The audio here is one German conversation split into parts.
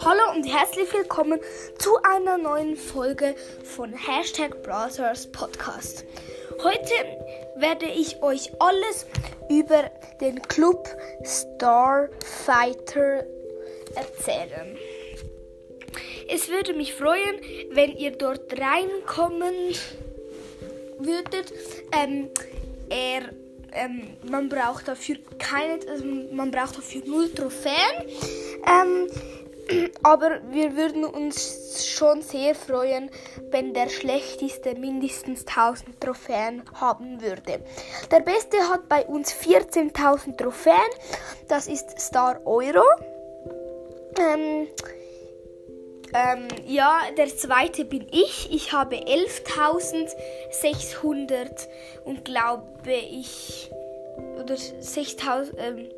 Hallo und herzlich willkommen zu einer neuen Folge von Hashtag Brothers Podcast. Heute werde ich euch alles über den Club Starfighter erzählen. Es würde mich freuen, wenn ihr dort reinkommen würdet. Ähm, er, ähm, man braucht dafür keine, also man braucht dafür null Trophäen. Ähm, aber wir würden uns schon sehr freuen, wenn der schlechteste mindestens 1000 Trophäen haben würde. Der beste hat bei uns 14.000 Trophäen. Das ist Star Euro. Ähm, ähm, ja, der zweite bin ich. Ich habe 11.600 und glaube ich, oder 6.000, ähm,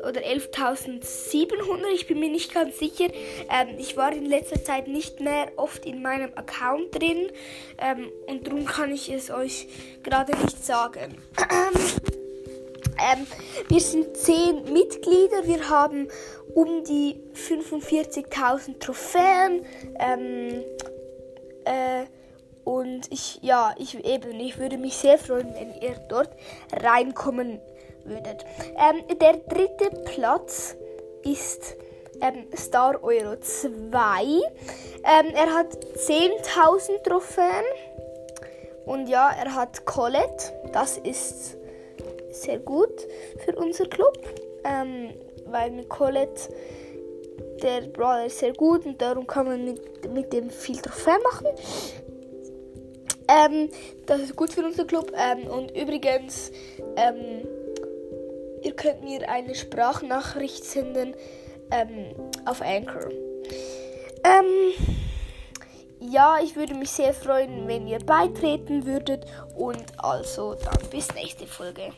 oder 11.700, ich bin mir nicht ganz sicher. Ähm, ich war in letzter Zeit nicht mehr oft in meinem Account drin ähm, und darum kann ich es euch gerade nicht sagen. Ähm, wir sind 10 Mitglieder, wir haben um die 45.000 Trophäen. Ähm, äh, und ich, ja, ich eben, ich würde mich sehr freuen, wenn ihr dort reinkommen würdet. Ähm, der dritte Platz ist ähm, Star Euro 2. Ähm, er hat 10.000 Trophäen. Und ja, er hat Colette. Das ist sehr gut für unser Club. Ähm, weil mit Colette der Brawler ist sehr gut und darum kann man mit, mit dem viel Trophäen machen. Ähm, das ist gut für unser Club. Ähm, und übrigens, ähm, ihr könnt mir eine Sprachnachricht senden ähm, auf Anchor. Ähm, ja, ich würde mich sehr freuen, wenn ihr beitreten würdet. Und also dann bis nächste Folge.